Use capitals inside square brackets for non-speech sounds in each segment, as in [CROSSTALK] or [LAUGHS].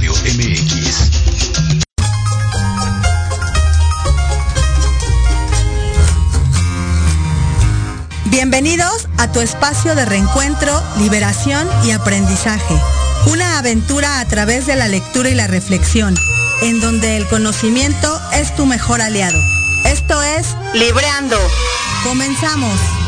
MX. Bienvenidos a tu espacio de reencuentro, liberación y aprendizaje. Una aventura a través de la lectura y la reflexión, en donde el conocimiento es tu mejor aliado. Esto es Libreando. Comenzamos.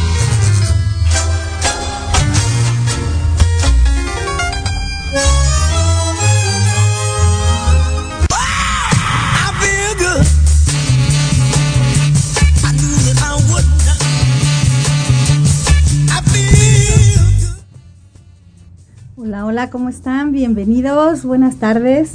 Hola, hola, ¿cómo están? Bienvenidos, buenas tardes.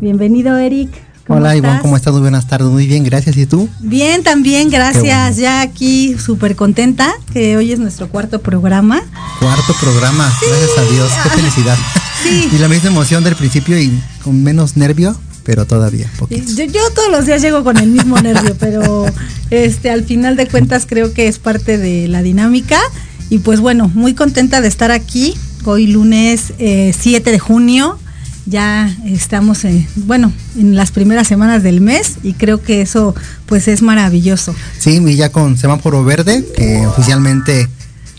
Bienvenido, Eric. Hola Iván, ¿cómo estás? Muy buenas tardes, muy bien, gracias. ¿Y tú? Bien, también, gracias. Ya aquí súper contenta que hoy es nuestro cuarto programa. Cuarto programa, gracias a Dios, qué felicidad. Sí. [LAUGHS] y la misma emoción del principio y con menos nervio, pero todavía. Yo, yo, todos los días llego con el mismo nervio, [LAUGHS] pero este al final de cuentas creo que es parte de la dinámica. Y pues bueno, muy contenta de estar aquí hoy lunes 7 eh, de junio. Ya estamos, eh, bueno, en las primeras semanas del mes y creo que eso pues es maravilloso. Sí, y ya con semáforo verde, que oficialmente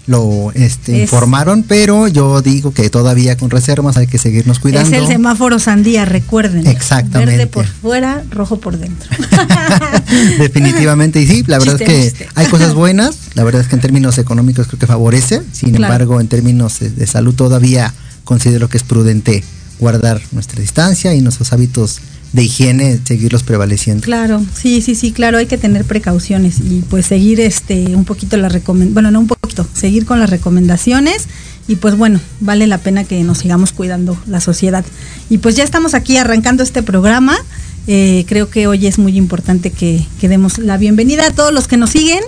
lo este, informaron, pero yo digo que todavía con reservas hay que seguirnos cuidando. Es el semáforo sandía, recuerden. Exactamente. Verde por fuera, rojo por dentro. [LAUGHS] [LAUGHS] Definitivamente, y sí, la verdad es que hay cosas buenas, la verdad es que en términos económicos creo que favorece, sin embargo, en términos de salud todavía considero que es prudente guardar nuestra distancia y nuestros hábitos de higiene, seguirlos prevaleciendo. Claro, sí, sí, sí, claro, hay que tener precauciones y pues seguir este un poquito las recomendaciones, bueno, no un poquito, seguir con las recomendaciones y pues bueno, vale la pena que nos sigamos cuidando la sociedad. Y pues ya estamos aquí arrancando este programa. Eh, creo que hoy es muy importante que, que demos la bienvenida a todos los que nos siguen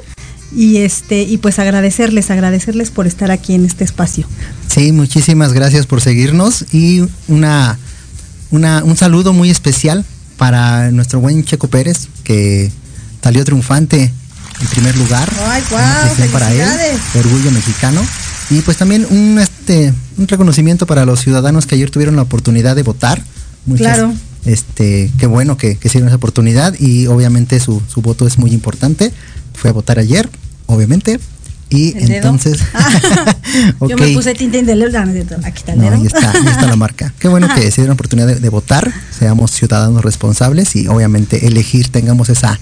y este y pues agradecerles, agradecerles por estar aquí en este espacio. Sí, muchísimas gracias por seguirnos y una, una un saludo muy especial para nuestro buen Checo Pérez que salió triunfante en primer lugar. Ay, para él, orgullo mexicano. Y pues también un este un reconocimiento para los ciudadanos que ayer tuvieron la oportunidad de votar. claro. Este, qué bueno que, que esa oportunidad y obviamente su, su voto es muy importante fue a votar ayer, obviamente. Y entonces. [LAUGHS] Yo [LAUGHS] me puse tinta indeleble. Aquí está el dedo. ahí, está, ahí está la marca. Qué bueno que [LAUGHS] se dieron oportunidad de, votar, seamos ciudadanos responsables y obviamente elegir, tengamos esa,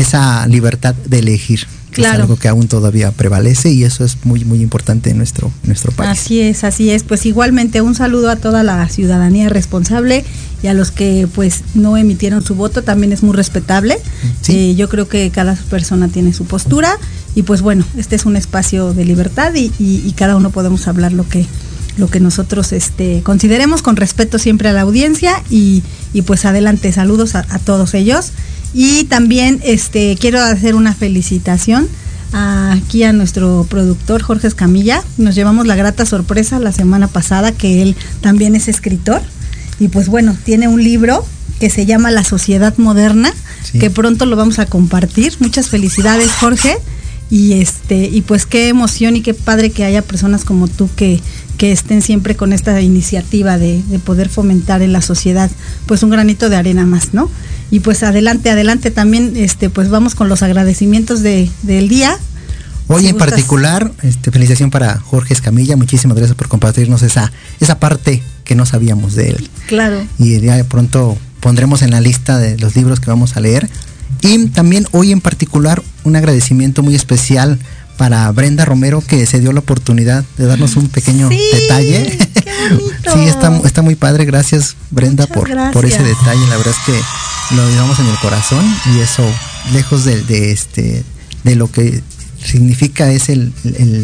esa libertad de elegir. Claro. Es algo que aún todavía prevalece y eso es muy, muy importante en nuestro, nuestro país. Así es, así es. Pues igualmente un saludo a toda la ciudadanía responsable y a los que pues no emitieron su voto también es muy respetable. Eh, yo creo que cada persona tiene su postura y pues bueno, este es un espacio de libertad y, cada uno podemos hablar lo que lo que nosotros este, consideremos con respeto siempre a la audiencia y, pues adelante, saludos a, todos ellos. Y también este, quiero hacer una felicitación aquí a nuestro productor Jorge Escamilla. Nos llevamos la grata sorpresa la semana pasada que él también es escritor y pues bueno, tiene un libro que se llama La Sociedad Moderna, que pronto lo vamos a compartir. Muchas felicidades, Jorge. Y este, y pues qué emoción y qué padre que haya personas como tú que, que estén siempre con esta iniciativa de, poder fomentar en la sociedad, pues un granito de arena más, ¿no? Y pues adelante, adelante también, este, pues vamos con los agradecimientos de, del día. Hoy en particular, este, felicitación para Jorge Escamilla, muchísimas gracias por compartirnos esa, esa parte que no sabíamos de él. Claro. Y ya de pronto pondremos en la lista de los libros que vamos a leer. Y también hoy en particular un agradecimiento muy especial para Brenda Romero que se dio la oportunidad de darnos un pequeño detalle. [LAUGHS] sí, está, está muy padre. Gracias Brenda por, por ese detalle. La verdad es que lo llevamos en el corazón y eso, lejos de, de este, de lo que significa es el,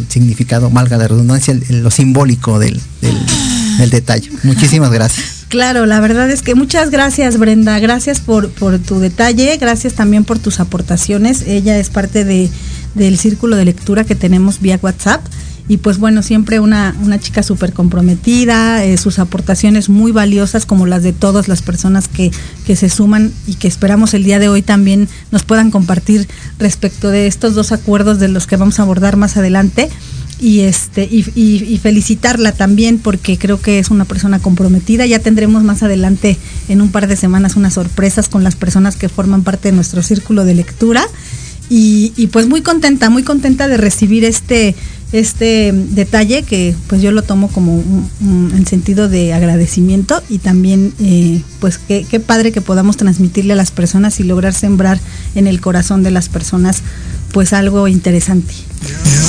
significado, malga de redundancia, lo simbólico del, del, detalle. Muchísimas gracias. Claro, la verdad es que muchas gracias Brenda, gracias por, por tu detalle, gracias también por tus aportaciones. Ella es parte de, del círculo de lectura que tenemos vía WhatsApp y pues bueno, siempre una, una chica súper comprometida, eh, sus aportaciones muy valiosas como las de todas las personas que, que se suman y que esperamos el día de hoy también nos puedan compartir respecto de estos dos acuerdos de los que vamos a abordar más adelante. Y este y, felicitarla también porque creo que es una persona comprometida. Ya tendremos más adelante en un par de semanas unas sorpresas con las personas que forman parte de nuestro círculo de lectura. Y pues muy contenta muy contenta de recibir este este detalle que pues yo lo tomo como un, en sentido de agradecimiento y también eh, pues qué, padre que podamos transmitirle a las personas y lograr sembrar en el corazón de las personas pues algo interesante.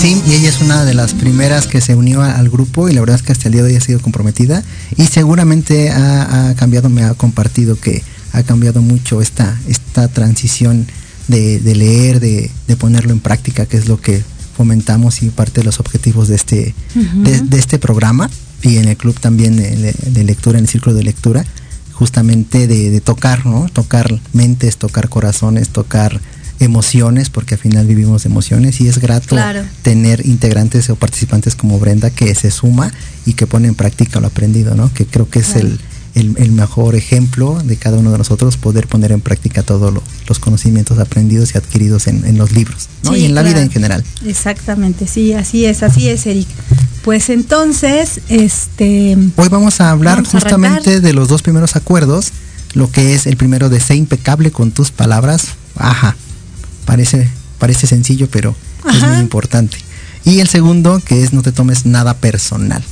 Sí, y ella es una de las primeras que se unió al grupo y la verdad es que hasta el día de hoy ha sido comprometida y seguramente ha, cambiado, me ha compartido que ha cambiado mucho esta, esta transición de, leer, de, ponerlo en práctica, que es lo que fomentamos y parte de los objetivos de este, de, este programa y en el club también de, lectura, en el círculo de lectura, justamente de, tocar, ¿no? Tocar mentes, tocar corazones, tocar emociones, porque al final vivimos emociones y es grato tener integrantes o participantes como Brenda que se suma y que pone en práctica lo aprendido, ¿no? Que creo que es el, el, mejor ejemplo de cada uno de nosotros poder poner en práctica todos los conocimientos aprendidos y adquiridos en, los libros ¿no? y en la vida en general. Exactamente, sí, así es, así es, Eric. Pues entonces, este... Hoy vamos a hablar justamente de los dos primeros acuerdos, lo que es el primero de ser impecable con tus palabras, ajá, parece, parece sencillo, pero es muy importante. Y el segundo, que es no te tomes nada personal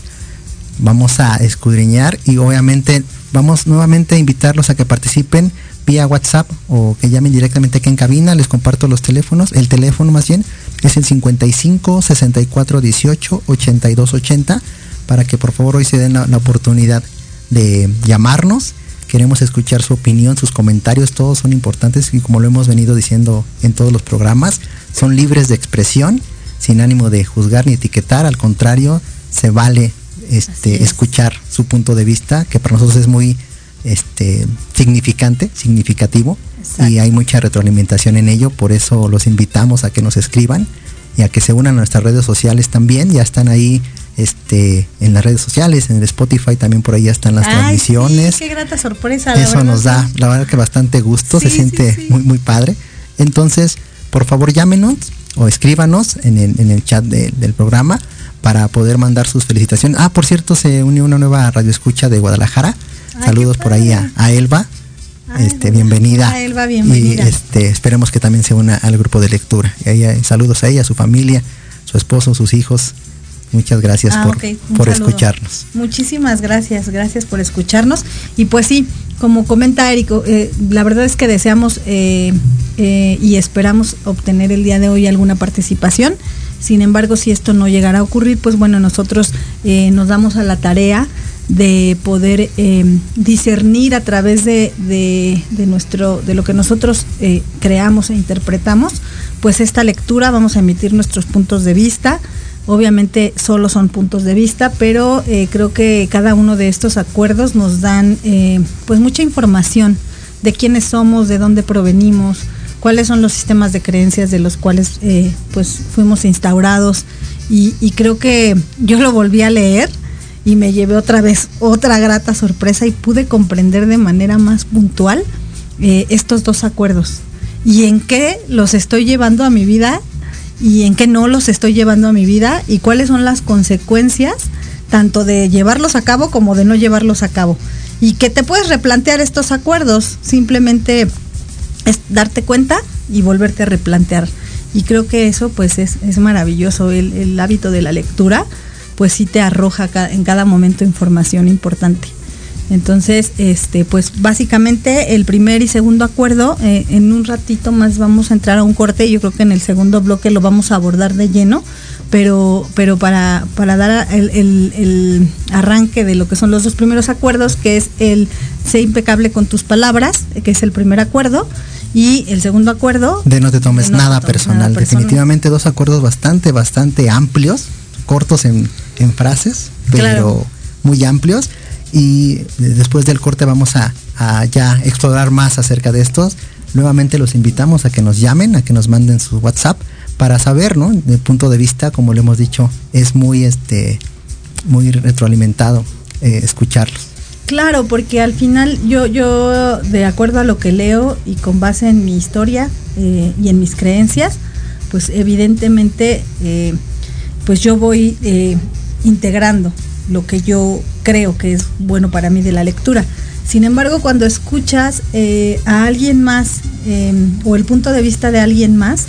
vamos a escudriñar y obviamente vamos nuevamente a invitarlos a que participen vía WhatsApp o que llamen directamente aquí en cabina, les comparto los teléfonos, el teléfono más bien es el 55 64 18 82 80 para que por favor hoy se den la, la oportunidad de llamarnos. Queremos escuchar su opinión, sus comentarios, todos son importantes y como lo hemos venido diciendo en todos los programas, son libres de expresión, sin ánimo de juzgar ni etiquetar, al contrario, se vale este, escuchar su punto de vista, que para nosotros es muy este, significante, significativo, y hay mucha retroalimentación en ello, por eso los invitamos a que nos escriban y a que se unan a nuestras redes sociales también, ya están ahí este, en las redes sociales, en el Spotify también por ahí ya están las transmisiones. qué grata sorpresa. Eso nos da, la verdad que bastante gusto, se siente muy, muy padre. Entonces, por favor llámenos o escríbanos en el, en el chat del programa para poder mandar sus felicitaciones. Ah, por cierto, se unió una nueva radio escucha de Guadalajara. Saludos por ahí a, Elba. este, bienvenida. A Elba, bienvenida. Y este, esperemos que también se una al grupo de lectura. Y saludos a ella, a su familia, su esposo, sus hijos. Muchas gracias ah, por, por escucharnos. Muchísimas gracias, gracias por escucharnos. Y pues sí, como comenta Eric, eh, la verdad es que deseamos eh, eh, y esperamos obtener el día de hoy alguna participación. Sin embargo, si esto no llegara a ocurrir, pues bueno, nosotros eh, nos damos a la tarea de poder em, discernir a través de, nuestro de lo que nosotros eh, creamos e interpretamos pues esta lectura vamos a emitir nuestros puntos de vista. Obviamente solo son puntos de vista pero eh, creo que cada uno de estos acuerdos nos dan pues mucha información de quiénes somos de dónde provenimos cuáles son los sistemas de creencias de los cuales eh, pues fuimos instaurados y, creo que yo lo volví a leer y me llevé otra vez otra grata sorpresa y pude comprender de manera más puntual eh, estos dos acuerdos y en qué los estoy llevando a mi vida y en qué no los estoy llevando a mi vida y cuáles son las consecuencias tanto de llevarlos a cabo como de no llevarlos a cabo. Y que te puedes replantear estos acuerdos, simplemente es darte cuenta y volverte a replantear. Y creo que eso pues es, es maravilloso. El, hábito de la lectura pues sí te arroja en cada momento información importante. Entonces, este, pues básicamente el primer y segundo acuerdo, eh, en un ratito más vamos a entrar a un corte, yo creo que en el segundo bloque lo vamos a abordar de lleno, pero, pero para, para dar el, el, arranque de lo que son los dos primeros acuerdos, que es el sé impecable con tus palabras, que es el primer acuerdo, y el segundo acuerdo... De no te tomes nada, personal. Definitivamente dos acuerdos bastante, bastante amplios, cortos en, frases, pero muy amplios. Y después del corte vamos a, ya explorar más acerca de estos. Nuevamente los invitamos a que nos llamen, a que nos manden su WhatsApp para saber, ¿no? De punto de vista, como lo hemos dicho, es muy, este, muy retroalimentado eh, escucharlos. Claro, porque al final yo, yo, de acuerdo a lo que leo y con base en mi historia eh, y en mis creencias, pues evidentemente, eh, pues yo voy integrando lo que yo creo que es bueno para mí de la lectura. Sin embargo, cuando escuchas a alguien más o el punto de vista de alguien más,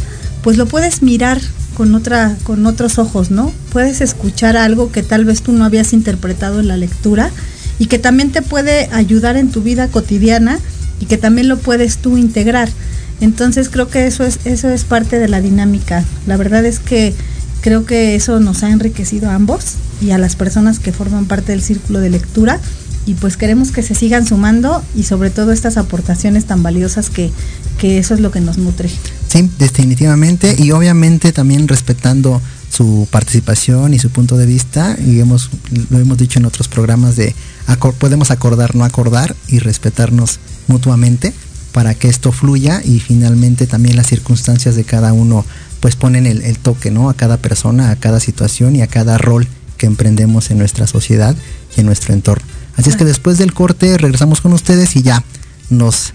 pues lo puedes mirar con otra con otros ojos, ¿no? Puedes escuchar algo que tal vez tú no habías interpretado en la lectura y que también te puede ayudar en tu vida cotidiana y que también lo puedes tú integrar. Entonces creo que eso es eso es parte de la dinámica. La verdad es que creo que eso nos ha enriquecido a ambos y a las personas que forman parte del círculo de lectura y pues queremos que se sigan sumando y sobre todo estas aportaciones tan valiosas que, que eso es lo que nos nutre. Sí, definitivamente. Y obviamente también respetando su participación y su punto de vista. Y hemos lo hemos dicho en otros programas de podemos acordar no acordar y respetarnos mutuamente para que esto fluya y finalmente también las circunstancias de cada uno pues ponen el, el toque no a cada persona a cada situación y a cada rol que emprendemos en nuestra sociedad y en nuestro entorno. Así es que después del corte regresamos con ustedes y ya nos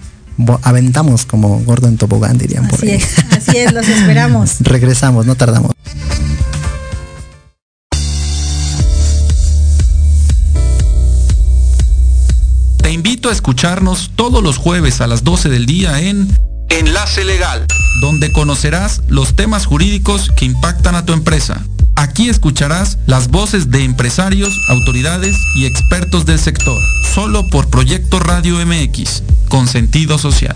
aventamos como gordo en tobogán, dirían por ahí. Es, así es, los esperamos. [LAUGHS] Regresamos, no tardamos. Te invito a escucharnos todos los jueves a las 12 del día en Enlace Legal, donde conocerás los temas jurídicos que impactan a tu empresa. Aquí escucharás las voces de empresarios, autoridades y expertos del sector, solo por Proyecto Radio MX, con sentido social.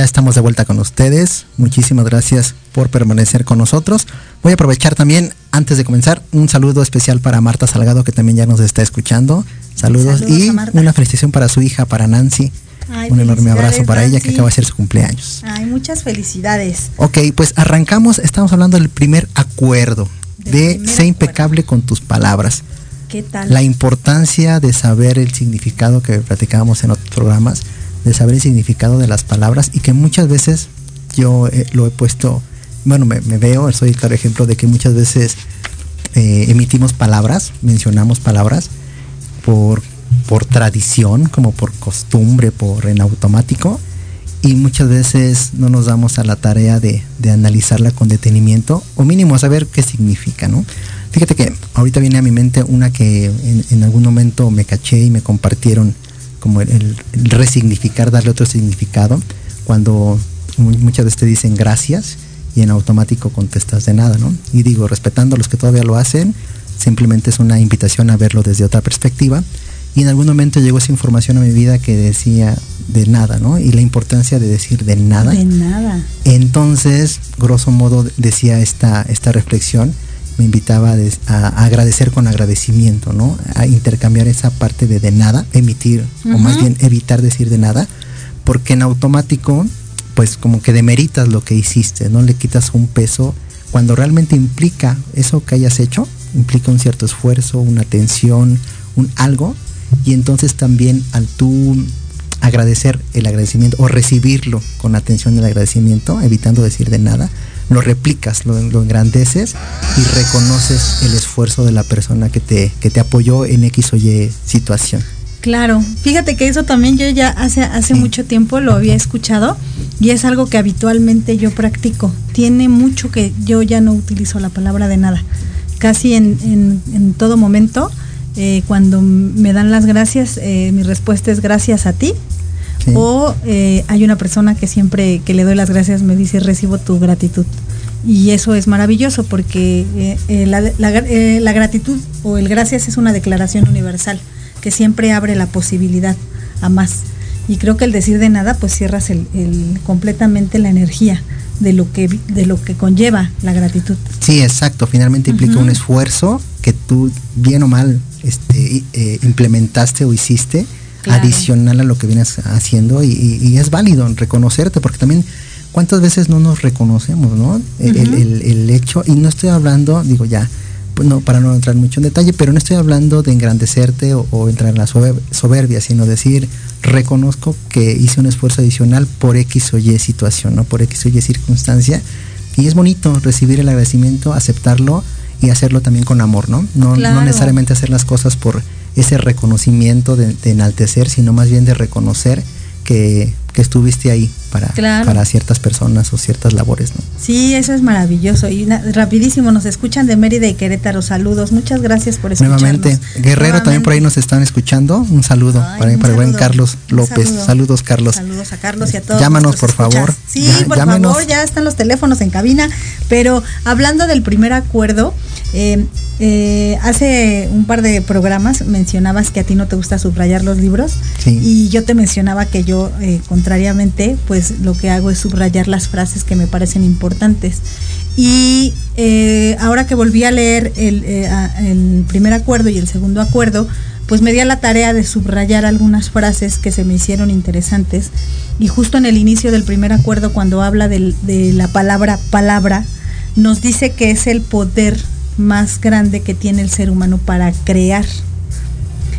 Estamos de vuelta con ustedes. Muchísimas gracias por permanecer con nosotros. Voy a aprovechar también, antes de comenzar, un saludo especial para Marta Salgado, que también ya nos está escuchando. Saludos, y una felicitación para su hija, para Nancy. un enorme abrazo para ella que acaba de ser su cumpleaños. Ay, muchas felicidades. Ok, pues arrancamos, estamos hablando del primer acuerdo, de ser impecable con tus palabras. ¿Qué tal? La importancia de saber el significado que platicábamos en otros programas de saber el significado de las palabras y que muchas veces yo eh, lo he puesto, bueno, me, veo, soy el claro ejemplo de que muchas veces eh, emitimos palabras, mencionamos palabras por, por tradición, como por costumbre, por en automático, y muchas veces no nos damos a la tarea de, analizarla con detenimiento o mínimo saber qué significa, ¿no? Fíjate que ahorita viene a mi mente una que en, algún momento me caché y me compartieron como el, resignificar, darle otro significado, cuando muchas veces te dicen gracias y en automático contestas de nada, ¿no? Y digo, respetando a los que todavía lo hacen, simplemente es una invitación a verlo desde otra perspectiva. Y en algún momento llegó esa información a mi vida que decía de nada, ¿no? Y la importancia de decir de nada. De nada. Entonces, grosso modo, decía esta, esta reflexión, me invitaba a, agradecer con agradecimiento, ¿no? A intercambiar esa parte de de nada, emitir, o más bien evitar decir de nada, porque en automático pues como que demeritas lo que hiciste, no le quitas un peso. Cuando realmente implica eso que hayas hecho, implica un cierto esfuerzo, una atención, un algo, y entonces también al tú agradecer el agradecimiento o recibirlo con atención del agradecimiento, evitando decir de nada, lo replicas, lo, engrandeces y reconoces el esfuerzo de la persona que te, que te apoyó en X o Y situación. Claro, fíjate que eso también yo ya hace, hace mucho tiempo lo había escuchado y es algo que habitualmente yo practico. Tiene mucho que yo ya no utilizo la palabra de nada. Casi en, en, todo momento, eh, cuando me dan las gracias, eh, mi respuesta es gracias a ti. O eh, hay una persona que siempre que le doy las gracias me dice recibo tu gratitud. Y eso es maravilloso porque la, la gratitud o el gracias es una declaración universal que siempre abre la posibilidad a más. Y creo que el decir de nada, pues cierras el, completamente la energía de lo que de lo que conlleva la gratitud. Sí, exacto. Finalmente implica un esfuerzo que tú bien o mal este, eh, implementaste o hiciste adicional a lo que vienes haciendo y, es válido reconocerte porque también cuántas veces no nos reconocemos, ¿no? el, hecho y no estoy hablando, digo ya pues no, para no entrar mucho en detalle, pero no estoy hablando de engrandecerte o, entrar en la soberbia, sino decir, reconozco que hice un esfuerzo adicional por X o Y situación, ¿no? Por X o Y circunstancia. Y es bonito recibir el agradecimiento, aceptarlo y hacerlo también con amor, ¿no? No, no necesariamente hacer las cosas por ese reconocimiento de enaltecer, sino más bien de reconocer que, estuviste ahí para, para ciertas personas o ciertas labores. ¿no? Sí, eso es maravilloso. Y rapidísimo, nos escuchan de Mérida y Querétaro. Saludos, muchas gracias por escucharnos. Nuevamente, Guerrero también por ahí nos están escuchando. Un saludo para, el buen Carlos López. Saludos, Carlos. Saludos a Carlos y a todos. Llámanos, por favor. Sí, por favor, ya están los teléfonos en cabina. Pero hablando del primer acuerdo, eh, eh, hace un par de programas mencionabas que a ti no te gusta subrayar los libros y yo te mencionaba que yo, eh, contrariamente, pues lo que hago es subrayar las frases que me parecen importantes. Y ahora que volví a leer el, el primer acuerdo y el segundo acuerdo, pues me di a la tarea de subrayar algunas frases que se me hicieron interesantes. Y justo en el inicio del primer acuerdo, cuando habla de la palabra palabra, nos dice que es el poder más grande que tiene el ser humano para crear.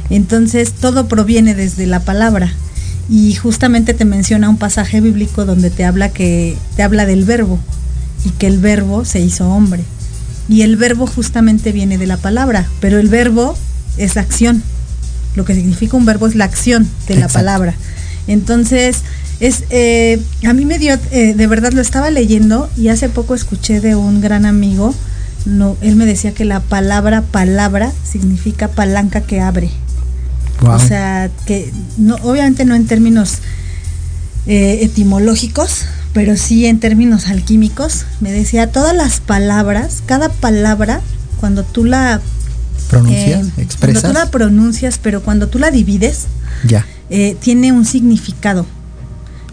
Entonces todo proviene desde la palabra. Y justamente te menciona un pasaje bíblico donde te habla que te habla del verbo y que el verbo se hizo hombre. Y el verbo justamente viene de la palabra, pero el verbo es la acción. Lo que significa un verbo es la acción de la palabra. Entonces, es, eh, a mí me dio, eh, de verdad lo estaba leyendo y hace poco escuché de un gran amigo no, él me decía que la palabra palabra significa palanca que abre. O sea, que no, obviamente no en términos eh, etimológicos, pero sí en términos alquímicos. Me decía, todas las palabras, cada palabra, cuando tú la pronuncias, eh, expresas. Cuando tú la pronuncias, pero cuando tú la divides, ya. Eh, tiene un significado.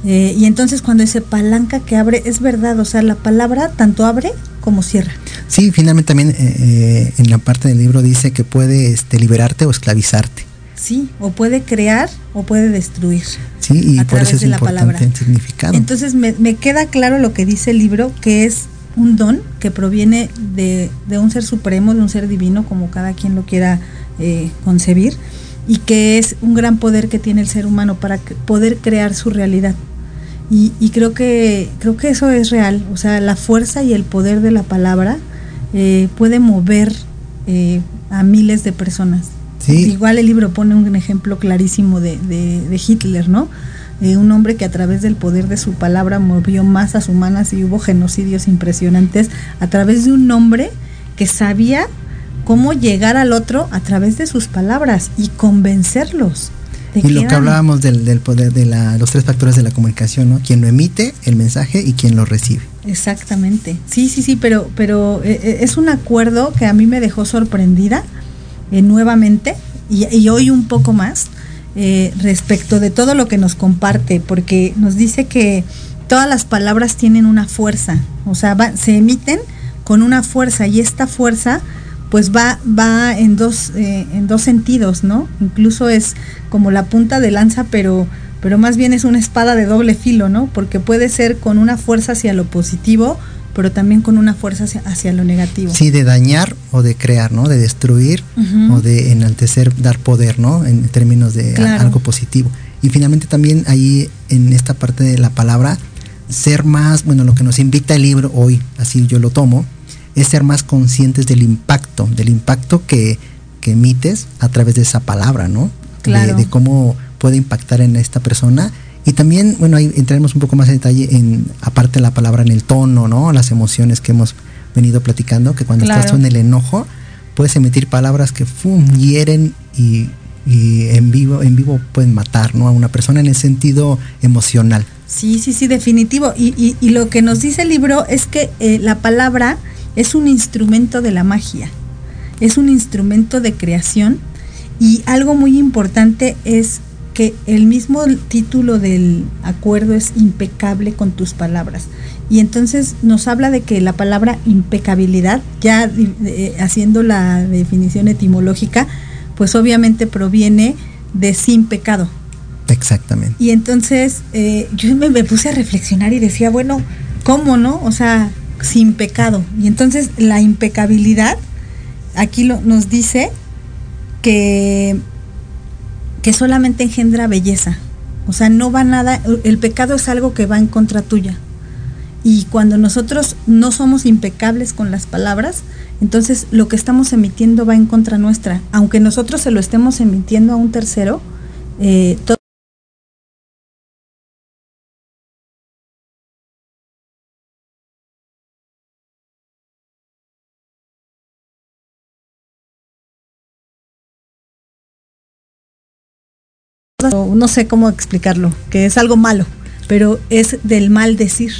y entonces cuando dice palanca que abre, es verdad, o sea, la palabra tanto abre como cierra. Sí, finalmente también eh, eh, en la parte del libro dice que puede este, liberarte o esclavizarte. Sí, o puede crear o puede destruir. Sí, y por eso es importante el significado. Entonces me, queda claro lo que dice el libro, que es un don que proviene de, un ser supremo, de un ser divino, como cada quien lo quiera eh, concebir, y que es un gran poder que tiene el ser humano para poder crear su realidad. Y, creo que creo que eso es real, o sea, la fuerza y el poder de la palabra eh, puede mover eh, a miles de personas. Igual el libro pone un ejemplo clarísimo de, Hitler, ¿no? Eh, un hombre que a través del poder de su palabra movió masas humanas y hubo genocidios impresionantes a través de un hombre que sabía cómo llegar al otro a través de sus palabras y convencerlos. Y lo que hablábamos del, poder de los tres factores de la comunicación, ¿no? Quien lo emite, el mensaje y quien lo recibe. Exactamente. Sí, sí, sí, pero, pero eh, eh, es un acuerdo que a mí me dejó sorprendida eh, nuevamente y, hoy un poco más respecto de todo lo que nos comparte, porque nos dice que todas las palabras tienen una fuerza, o sea, se emiten con una fuerza y esta fuerza pues va, va en, dos, eh, en dos sentidos, ¿no? Incluso es como la punta de lanza, pero, pero más bien es una espada de doble filo, ¿no? Porque puede ser con una fuerza hacia lo positivo, pero también con una fuerza hacia, lo negativo. Sí, de dañar o de crear, ¿no? De destruir o de enaltecer, dar poder, ¿no? En términos de algo positivo. Y finalmente también ahí en esta parte de la palabra, ser más, bueno, lo que nos invita el libro hoy, así yo lo tomo, es ser más conscientes del impacto, del impacto que, emites a través de esa palabra, ¿no? Claro. De, cómo puede impactar en esta persona. Y también, bueno, ahí entraremos un poco más en detalle en, aparte de la palabra, en el tono, ¿no? Las emociones que hemos venido platicando, que cuando estás en el enojo, puedes emitir palabras que fum, hieren y, en vivo, en vivo pueden matar, ¿no? A una persona en el sentido emocional. Sí, sí, sí, definitivo. Y, lo que nos dice el libro es que eh, la palabra es un instrumento de la magia, es un instrumento de creación y algo muy importante es que el mismo título del acuerdo es impecable con tus palabras. Y entonces nos habla de que la palabra impecabilidad, ya eh, haciendo la definición etimológica, pues obviamente proviene de sin pecado. Exactamente. Y entonces eh, yo me, me, puse a reflexionar y decía, bueno, ¿cómo no? O sea, sin pecado. Y entonces la impecabilidad, aquí lo, nos dice que, que solamente engendra belleza. O sea, no va nada, el pecado es algo que va en contra tuya. Y cuando nosotros no somos impecables con las palabras, entonces lo que estamos emitiendo va en contra nuestra. Aunque nosotros se lo estemos emitiendo a un tercero, eh, no sé cómo explicarlo, que es algo malo, pero es del mal decir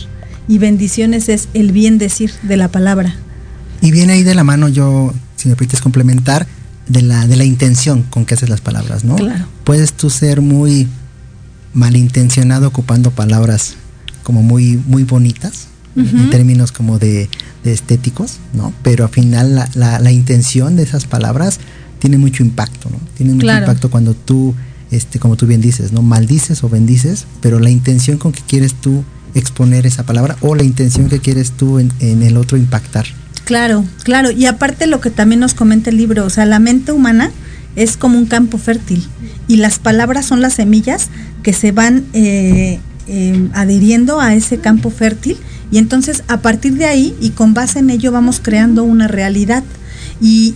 y bendiciones es el bien decir de la palabra. Y viene ahí de la mano yo, si me permites complementar, de la, de la intención con que haces las palabras, ¿no? Claro. Puedes tú ser muy malintencionado ocupando palabras como muy, muy bonitas, en términos como de, estéticos, ¿no? Pero al final la, la, intención de esas palabras tiene mucho impacto, ¿no? Tiene mucho impacto cuando tú este, como tú bien dices, ¿no? Maldices o bendices, pero la intención con que quieres tú exponer esa palabra o la intención que quieres tú en, el otro impactar. Claro, claro. Y aparte lo que también nos comenta el libro, o sea, la mente humana es como un campo fértil y las palabras son las semillas que se van eh, eh, adhiriendo a ese campo fértil y entonces a partir de ahí y con base en ello vamos creando una realidad. Y,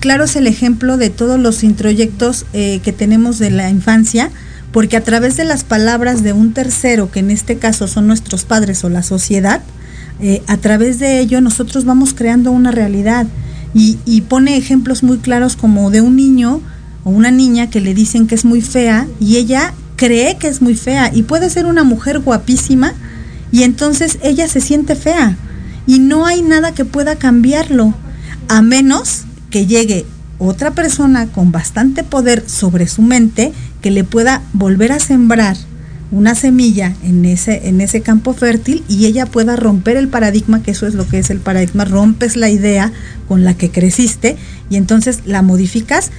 claro es el ejemplo de todos los introyectos eh, que tenemos de la infancia, porque a través de las palabras de un tercero, que en este caso son nuestros padres o la sociedad, eh, a través de ello nosotros vamos creando una realidad. Y, y, pone ejemplos muy claros como de un niño o una niña que le dicen que es muy fea y ella cree que es muy fea y puede ser una mujer guapísima y entonces ella se siente fea y no hay nada que pueda cambiarlo a menos que llegue otra persona con bastante poder sobre su mente que le pueda volver a sembrar una semilla en ese, en ese campo fértil y ella pueda romper el paradigma, que eso es lo que es el paradigma, rompes la idea con la que creciste y entonces la modificas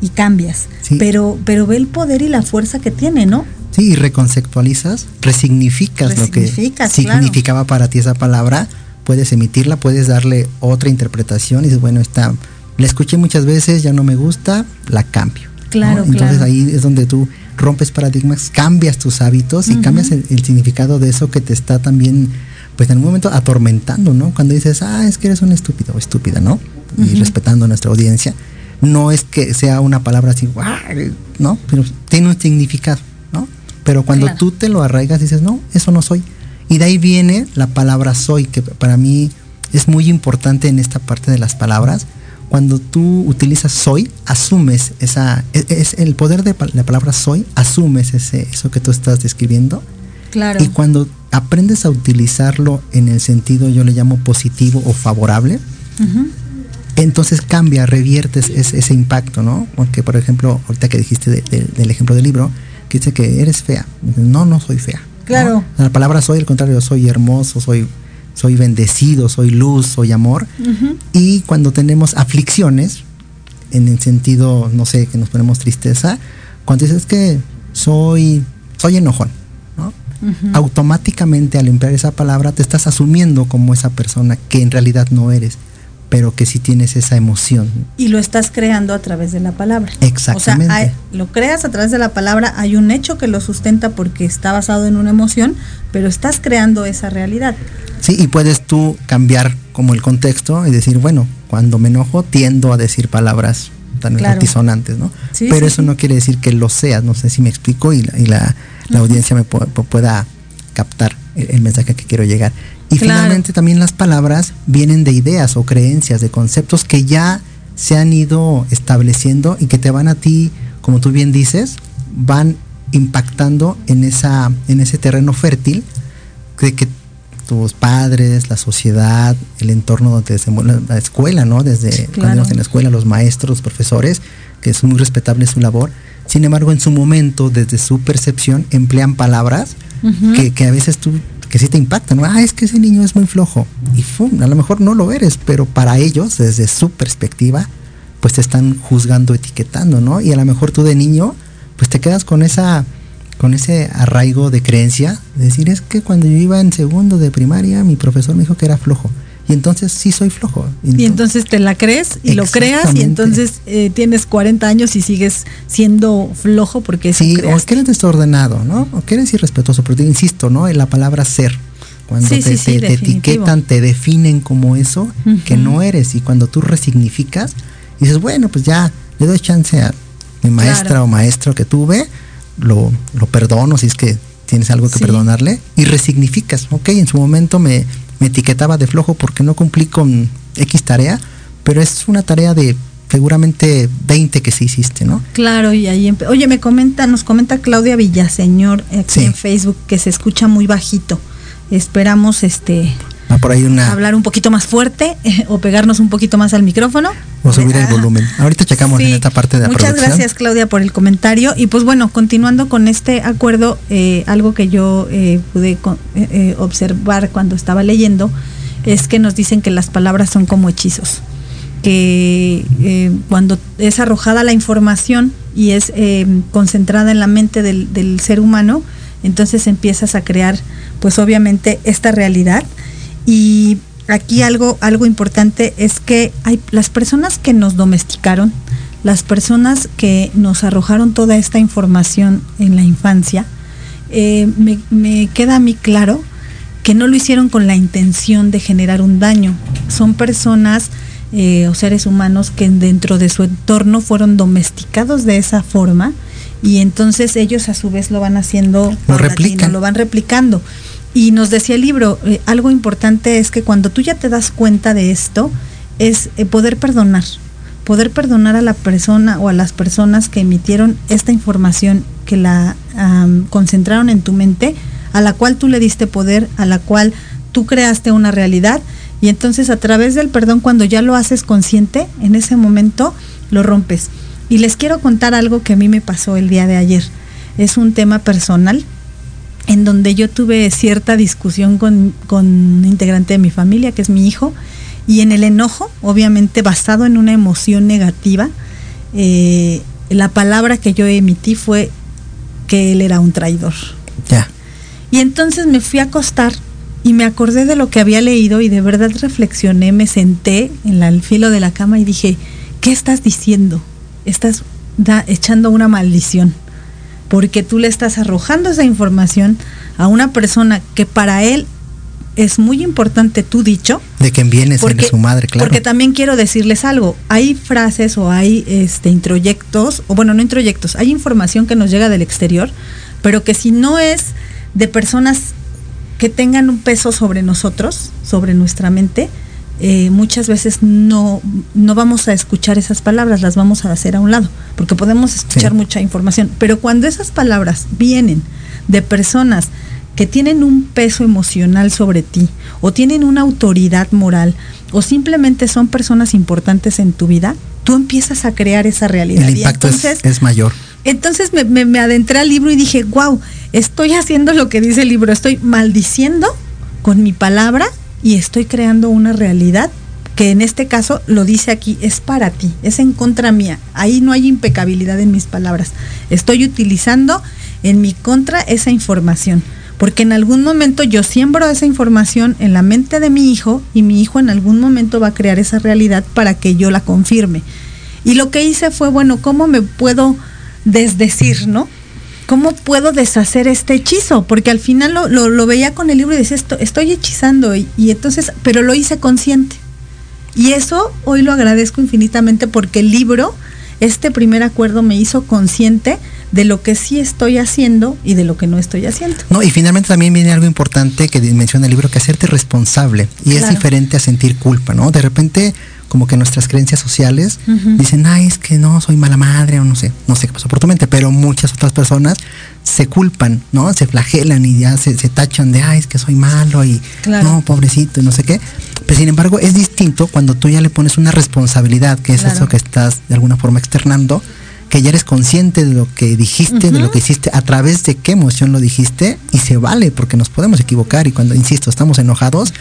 y cambias. Pero, pero ve el poder y la fuerza que tiene, ¿no? Sí, y reconceptualizas, resignificas, lo que significaba para ti esa palabra puedes emitirla, puedes darle otra interpretación y dices, bueno, está, la escuché muchas veces, ya no me gusta, la cambio. Claro, Entonces ahí es donde tú rompes paradigmas, cambias tus hábitos y cambias el, significado de eso que te está también, pues en un momento atormentando, ¿no? Cuando dices, ah, es que eres un estúpido o estúpida, ¿no? Y respetando a nuestra audiencia, no es que sea una palabra así, ¿no? Pero tiene un significado, ¿no? Pero cuando tú te lo arraigas dices, no, eso no soy. Y de ahí viene la palabra soy, que para mí es muy importante en esta parte de las palabras. Cuando tú utilizas soy, asumes esa, e, es, el poder de la palabra soy, asumes ese, eso que tú estás describiendo. Claro. Y cuando aprendes a utilizarlo en el sentido, yo le llamo positivo o favorable, entonces cambia, reviertes ese, impacto, ¿no? Porque, por ejemplo, ahorita que dijiste del ejemplo del libro, que dice que eres fea. No, no soy fea. Claro. La palabra soy, al contrario, soy hermoso, soy, soy bendecido, soy luz, soy amor. Y cuando tenemos aflicciones, en el sentido, no sé, que nos ponemos tristeza, cuando dices que soy, soy enojón, ¿no? automáticamente al emplear esa palabra te estás asumiendo como esa persona que en realidad no eres pero que sí tienes esa emoción. Y lo estás creando a través de la palabra. Exactamente. O sea, lo creas a través de la palabra, hay un hecho que lo sustenta porque está basado en una emoción, pero estás creando esa realidad. Sí, y puedes tú cambiar como el contexto y decir, bueno, cuando me enojo tiendo a decir palabras tan claro. ¿no? pero eso no quiere decir que lo seas, no sé si me explico y la, audiencia me pueda captar el mensaje que quiero llegar. Y finalmente también las palabras vienen de ideas o creencias, de conceptos que ya se han ido estableciendo y que te van a ti, como tú bien dices, van impactando en esa en ese terreno fértil de que tus padres, la sociedad, el entorno donde se la escuela, ¿no? Desde cuando en la escuela, los maestros, los profesores, que es muy respetable su labor. Sin embargo, en su momento, desde su percepción, emplean palabras que, que, a veces tú que sí te impactan, ¿no? Ah, es que ese niño es muy flojo. Y a lo mejor no lo eres, pero para ellos, desde su perspectiva, pues te están juzgando, etiquetando, ¿no? Y a lo mejor tú de niño, pues te quedas con esa con ese arraigo de creencia, de decir, es que cuando yo iba en segundo de primaria, mi profesor me dijo que era flojo. Y entonces sí soy flojo. Y, entonces te la crees y lo creas y entonces eh, tienes 40 años y sigues siendo flojo porque Sí, o que eres desordenado, ¿no? O que eres irrespetuoso, pero te insisto, ¿no? En la palabra ser. Cuando te, etiquetan, te definen como eso que no eres y cuando tú resignificas, dices, bueno, pues ya le doy chance a mi maestra o maestro que tuve, lo, lo perdono si es que tienes algo que perdonarle y resignificas, ok, en su momento me, me etiquetaba de flojo porque no cumplí con X tarea, pero es una tarea de seguramente 20 que sí hiciste, ¿no? Claro, y ahí, oye, me comenta, nos comenta Claudia Villaseñor aquí en Facebook que se escucha muy bajito. Esperamos este Ah, por ahí una... Hablar un poquito más fuerte [LAUGHS] o pegarnos un poquito más al micrófono. O subir el volumen. Ahorita checamos en esta parte de la Muchas gracias Claudia por el comentario. Y pues bueno, continuando con este acuerdo, eh, algo que yo eh, pude eh, observar cuando estaba leyendo es que nos dicen que las palabras son como hechizos que cuando es arrojada la información y es concentrada en la mente del, del, ser humano, entonces empiezas a crear, pues obviamente, esta realidad y aquí algo, algo importante es que hay las personas que nos domesticaron, las personas que nos arrojaron toda esta información en la infancia, eh, me, queda a mí claro que no lo hicieron con la intención de generar un daño. Son personas eh, o seres humanos que dentro de su entorno fueron domesticados de esa forma y entonces ellos a su vez lo van haciendo, lo, lo van replicando. Y nos decía el libro, eh, algo importante es que cuando tú ya te das cuenta de esto, es eh, poder perdonar, poder perdonar a la persona o a las personas que emitieron esta información, que la concentraron en tu mente, a la cual tú le diste poder, a la cual tú creaste una realidad. Y entonces a través del perdón, cuando ya lo haces consciente, en ese momento lo rompes. Y les quiero contar algo que a mí me pasó el día de ayer. Es un tema personal en donde yo tuve cierta discusión con, un integrante de mi familia, que es mi hijo, y en el enojo, obviamente basado en una emoción negativa, eh, la palabra que yo emití fue que él era un traidor. Ya. Y entonces me fui a acostar y me acordé de lo que había leído y de verdad reflexioné, me senté en el filo de la cama y dije, ¿qué estás diciendo? Estás echando una maldición, porque tú le estás arrojando esa información a una persona que para él es muy importante tu dicho. De quien vienes porque, su madre, claro. Porque también quiero decirles algo. Hay frases o hay este, introyectos, o bueno, no introyectos, hay información que nos llega del exterior, pero que si no es de personas que tengan un peso sobre nosotros, sobre nuestra mente, eh, muchas veces no, no vamos a escuchar esas palabras, las vamos a hacer a un lado, porque podemos escuchar mucha información. Pero cuando esas palabras vienen de personas que tienen un peso emocional sobre ti o tienen una autoridad moral o simplemente son personas importantes en tu vida, tú empiezas a crear esa realidad. El impacto es, mayor. Entonces me, me, adentré al libro y dije, wow, estoy haciendo lo que dice el libro, estoy maldiciendo con mi palabra y estoy creando una realidad que en este caso lo dice aquí, es para ti, es en contra mía. Ahí no hay impecabilidad en mis palabras. Estoy utilizando en mi contra esa información porque en algún momento yo siembro esa información en la mente de mi hijo y mi hijo en algún momento va a crear esa realidad para que yo la confirme. Y lo que hice fue, bueno, ¿cómo me puedo desdecir, no? ¿Cómo puedo deshacer este hechizo? Porque al final lo, veía con el libro y decía, esto, estoy hechizando y, y entonces, pero lo hice consciente. Y eso hoy lo agradezco infinitamente porque el libro, este primer acuerdo me hizo consciente de lo que sí estoy haciendo y de lo que no estoy haciendo. No, y finalmente también viene algo importante que menciona el libro, que hacerte responsable. Y es diferente a sentir culpa, ¿no? De repente, como que nuestras creencias sociales dicen, ay, es que no, soy mala madre, o no sé, no sé qué pasó por tu mente, pero muchas otras personas se culpan, ¿no? Se flagelan y ya se, tachan de, ay, es que soy malo y no, pobrecito y no sé qué. Pero sin embargo, es distinto cuando tú ya le pones una responsabilidad, que es eso que estás de alguna forma externando, que ya eres consciente de lo que dijiste, de lo que hiciste, a través de qué emoción lo dijiste, y se vale, porque nos podemos equivocar, y cuando, insisto, estamos enojados,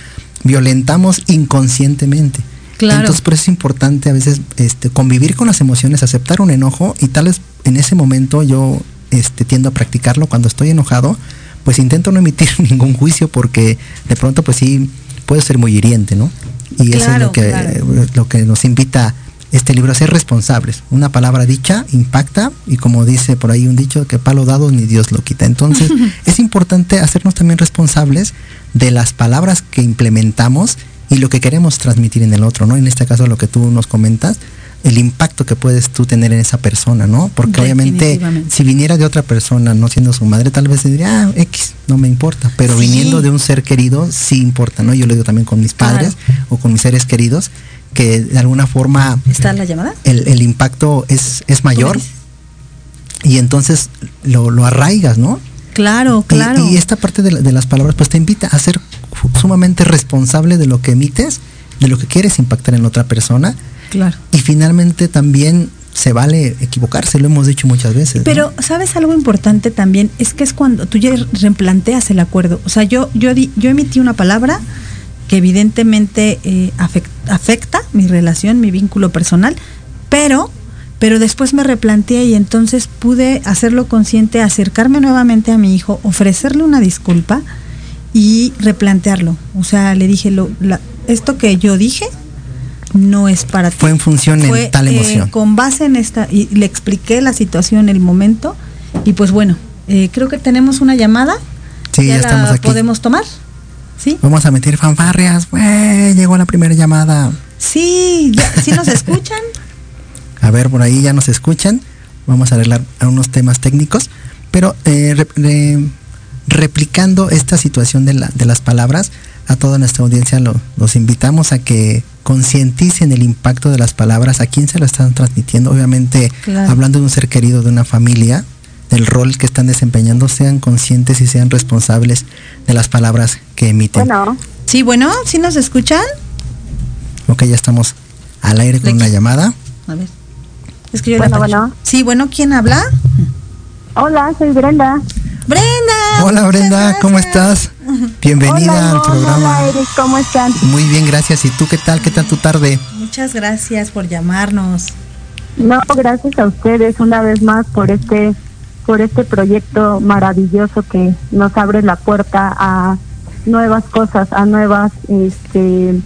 violentamos inconscientemente. Claro. Entonces, por eso es importante a veces este, convivir con las emociones, aceptar un enojo, y tal vez en ese momento yo este, tiendo a practicarlo cuando estoy enojado, pues intento no emitir [LAUGHS] ningún juicio, porque de pronto, pues sí, puede ser muy hiriente, ¿no? Y eso es lo que, lo que nos invita este libro, ser responsables. Una palabra dicha impacta y como dice por ahí un dicho, que palo dado ni Dios lo quita. Entonces [LAUGHS] es importante hacernos también responsables de las palabras que implementamos y lo que queremos transmitir en el otro, ¿no? En este caso lo que tú nos comentas, el impacto que puedes tú tener en esa persona, ¿no? Porque obviamente si viniera de otra persona, no siendo su madre, tal vez diría, ah, X, no me importa, pero viniendo de un ser querido, sí importa, ¿no? Yo lo digo también con mis padres o con mis seres queridos, que de alguna forma... ¿Está la llamada? El, impacto es, es mayor y entonces lo, lo, arraigas, ¿no? Claro, claro. Y, esta parte de, de, las palabras pues te invita a ser sumamente responsable de lo que emites, de lo que quieres impactar en otra persona. Claro. Y finalmente también se vale equivocarse, lo hemos dicho muchas veces. Pero, ¿sabes algo importante también? Es que es cuando tú ya replanteas el acuerdo. O sea, yo, yo, yo emití una palabra, que evidentemente eh, afecta, mi relación, mi vínculo personal, pero, pero después me replanteé y entonces pude hacerlo consciente, acercarme nuevamente a mi hijo, ofrecerle una disculpa y replantearlo. O sea, le dije, lo, esto que yo dije no es para ti. Fue en función de tal eh, emoción. con base en esta, y le expliqué la situación, el momento, y pues bueno, eh, creo que tenemos una llamada. Sí, ya, estamos aquí. ¿Podemos tomar? ¿Sí? Vamos a meter fanfarrias. llegó la primera llamada. Sí, ¿sí nos [LAUGHS] escuchan? a ver, por ahí ya nos escuchan. Vamos a arreglar unos temas técnicos. Pero eh, replicando esta situación de, la, de, las palabras, a toda nuestra audiencia los invitamos a que concienticen el impacto de las palabras, a quién se lo están transmitiendo. Obviamente, hablando de un ser querido, de una familia, del rol que están desempeñando, sean conscientes y sean responsables de las palabras que emiten. Bueno. Sí, bueno, ¿sí nos escuchan? Ok, ya estamos al aire con una llamada. A ver. Es que yo bueno, bueno. Sí, bueno, ¿quién habla? Hola, soy Brenda. Brenda. Hola Brenda, ¿cómo estás? Bienvenida al programa. Hola, ¿cómo están? Muy bien, gracias. ¿Y tú qué tal? ¿Qué tal tu tarde? Muchas gracias por llamarnos. No, gracias a ustedes una vez más por este por este proyecto maravilloso que nos abre la puerta a nuevas cosas, a nuevas, este,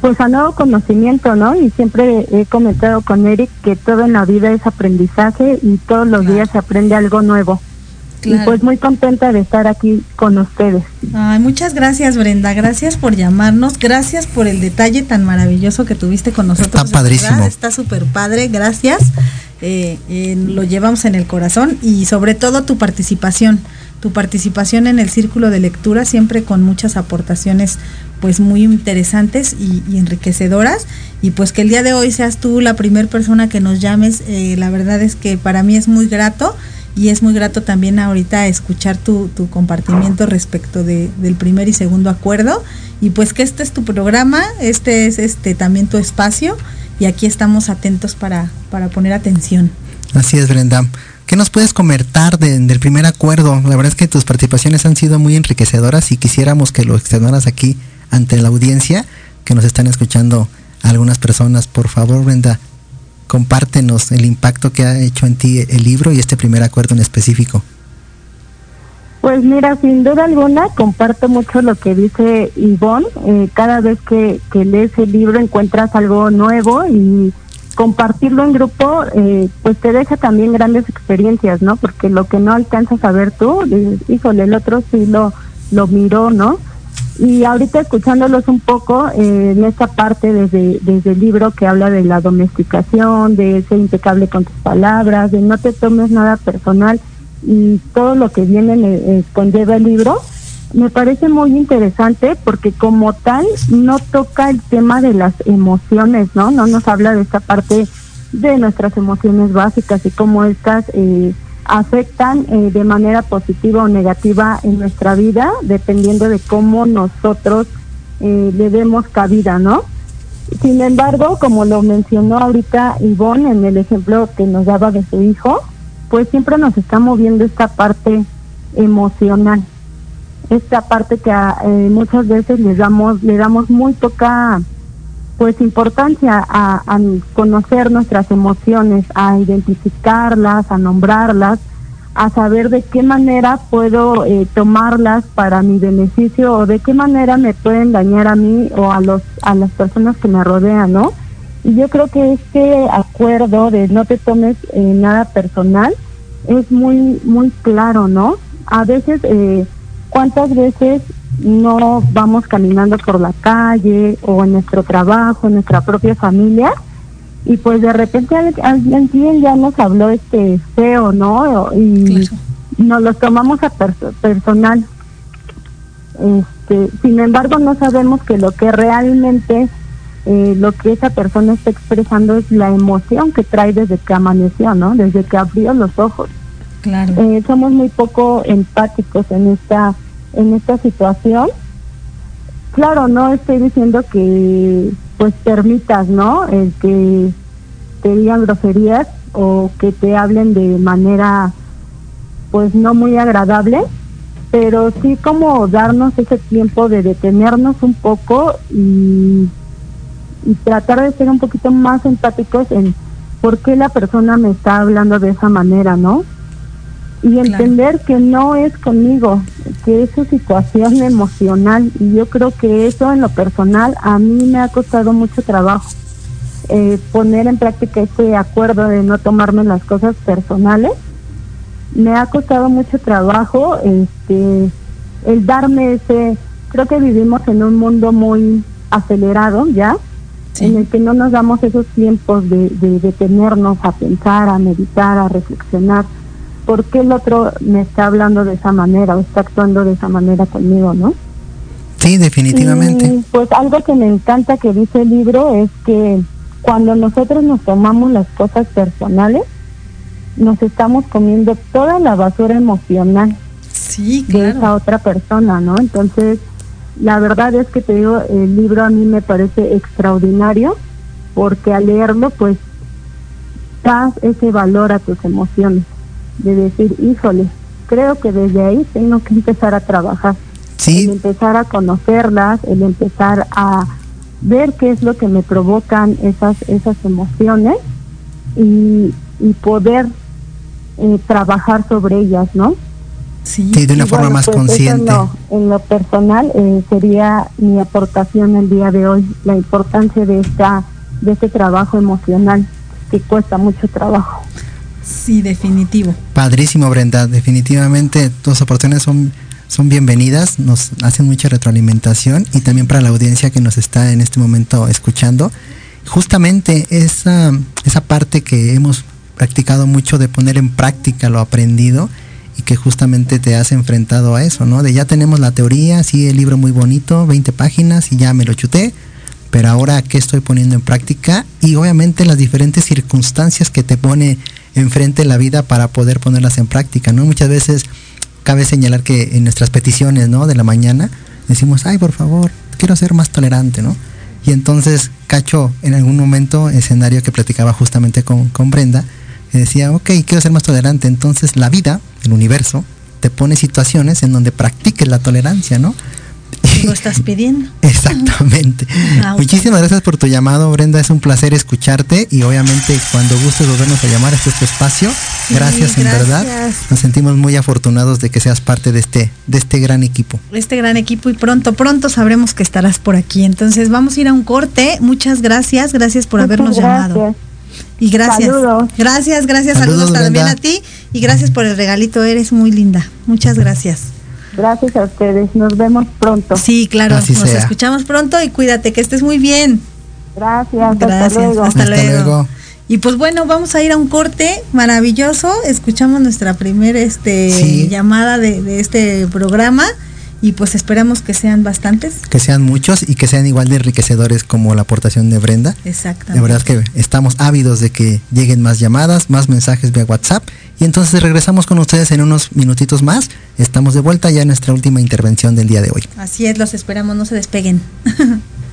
pues a nuevo conocimiento, ¿no? Y siempre he comentado con Eric que todo en la vida es aprendizaje y todos los días se aprende algo nuevo. Y pues muy contenta de estar aquí con ustedes. Ay, muchas gracias Brenda, gracias por llamarnos, gracias por el detalle tan maravilloso que tuviste con nosotros. Está padrísimo. Está súper padre, gracias. Eh, eh, lo llevamos en el corazón y sobre todo tu participación, tu participación en el círculo de lectura, siempre con muchas aportaciones pues muy interesantes y, enriquecedoras y pues que el día de hoy seas tú la primera persona que nos llames, eh, la verdad es que para mí es muy grato y es muy grato también ahorita escuchar tu, tu compartimiento respecto de, del primer y segundo acuerdo y pues que este es tu programa, este es este también tu espacio y aquí estamos atentos para, para poner atención. Así es, Brenda. ¿Qué nos puedes comentar del primer acuerdo? La verdad es que tus participaciones han sido muy enriquecedoras y quisiéramos que lo externaras aquí ante la audiencia que nos están escuchando algunas personas. Por favor, Brenda, compártenos el impacto que ha hecho en ti el libro y este primer acuerdo en específico. Pues mira, sin duda alguna comparto mucho lo que dice Ivonne. Eh, cada vez que, lees el libro encuentras algo nuevo y compartirlo en grupo eh, pues te deja también grandes experiencias, ¿no? Porque lo que no alcanzas a ver tú, híjole, el otro sí lo, lo miró, ¿no? Y ahorita escuchándolos un poco eh, en esta parte desde, desde el libro que habla de la domesticación, de ser impecable con tus palabras, de no te tomes nada personal y todo lo que viene eh, conlleva el libro, me parece muy interesante porque como tal no toca el tema de las emociones, ¿no? No nos habla de esta parte de nuestras emociones básicas y cómo estas eh, afectan eh, de manera positiva o negativa en nuestra vida, dependiendo de cómo nosotros eh, le demos cabida, ¿no? Sin embargo, como lo mencionó ahorita Ivonne en el ejemplo que nos daba de su hijo, pues siempre nos está moviendo esta parte emocional, esta parte que eh, muchas veces le damos, le damos muy poca pues importancia a, conocer nuestras emociones, a identificarlas, a nombrarlas, a saber de qué manera puedo eh, tomarlas para mi beneficio o de qué manera me pueden dañar a mí o a los a las personas que me rodean, ¿no? Y yo creo que este acuerdo de no te tomes eh, nada personal es muy muy claro, ¿no? A veces eh, cuántas veces no vamos caminando por la calle o en nuestro trabajo, en nuestra propia familia, y pues de repente alguien ya nos habló este feo, ¿no? Y nos lo tomamos a personal. Este, sin embargo, no sabemos que lo que realmente eh, lo que esa persona está expresando es la emoción que trae desde que amaneció, ¿no? Desde que abrió los ojos. Claro. Eh, somos muy poco empáticos en esta en esta situación. Claro, no estoy diciendo que pues permitas, ¿no? El que te digan groserías o que te hablen de manera pues no muy agradable, pero sí como darnos ese tiempo de detenernos un poco y, y tratar de ser un poquito más empáticos en por qué la persona me está hablando de esa manera, ¿no? Y entender que no es conmigo, que es su situación emocional y yo creo que eso en lo personal a mí me ha costado mucho trabajo eh, poner en práctica este acuerdo de no tomarme las cosas personales. Me ha costado mucho trabajo este el darme ese creo que vivimos en un mundo muy acelerado ya en el que no nos damos esos tiempos de, de detenernos a pensar a meditar a reflexionar por qué el otro me está hablando de esa manera o está actuando de esa manera conmigo, ¿no? Sí, definitivamente. pues algo que me encanta que dice el libro es que cuando nosotros nos tomamos las cosas personales, nos estamos comiendo toda la basura emocional de esa otra persona, ¿no? Entonces, la verdad es que te digo, el libro a mí me parece extraordinario porque al leerlo, pues, das ese valor a tus emociones de decir, híjole, creo que desde ahí tengo que empezar a trabajar. Sí. El empezar a conocerlas, el empezar a ver qué es lo que me provocan esas, esas emociones y, y poder eh, trabajar sobre ellas, ¿no? Sí, de una forma más pues, consciente. En lo, personal eh, sería mi aportación el día de hoy, la importancia de esta de este trabajo emocional que cuesta mucho trabajo. Sí, definitivo. Padrísimo, Brenda. Definitivamente tus aportaciones son, son bienvenidas, nos hacen mucha retroalimentación y también para la audiencia que nos está en este momento escuchando. Justamente esa, esa parte que hemos practicado mucho de poner en práctica lo aprendido y que justamente te has enfrentado a eso, ¿no? De ya tenemos la teoría, sí, el libro muy bonito, 20 páginas y ya me lo chuté, pero ahora qué estoy poniendo en práctica y obviamente las diferentes circunstancias que te pone enfrente la vida para poder ponerlas en práctica, ¿no? Muchas veces cabe señalar que en nuestras peticiones, ¿no? De la mañana decimos, ay, por favor, quiero ser más tolerante, ¿no? Y entonces Cacho en algún momento, escenario que platicaba justamente con, con Brenda, decía, ok, quiero ser más tolerante. Entonces la vida, el universo, te pone situaciones en donde practiques la tolerancia, ¿no? Lo estás pidiendo. [LAUGHS] Exactamente. Ah, Muchísimas gracias por tu llamado, Brenda. Es un placer escucharte y obviamente cuando gustes volvernos a llamar a este, este espacio, gracias, en verdad. Nos sentimos muy afortunados de que seas parte de este, de este gran equipo. Este gran equipo y pronto, pronto sabremos que estarás por aquí. Entonces vamos a ir a un corte. Muchas gracias. Gracias por habernos llamado. Y gracias. Gracias, gracias. Saludos, también a ti. Y gracias por el regalito. Eres muy linda. Muchas gracias. Gracias a ustedes. Nos vemos pronto. Sí, claro. nos escuchamos pronto y cuídate, que estés muy bien. Gracias. Gracias. Hasta luego. Y pues bueno, vamos a ir a un corte maravilloso. Escuchamos nuestra primera este, llamada de, de este programa y pues esperamos que sean bastantes. Que sean muchos y que sean igual de enriquecedores como la aportación de Brenda. Exactamente. De verdad que estamos ávidos de que lleguen más llamadas, más mensajes vía WhatsApp y entonces regresamos con ustedes en unos minutitos más. Estamos de vuelta ya en nuestra última intervención del día de hoy. Así es, los esperamos, no se despeguen. [LAUGHS]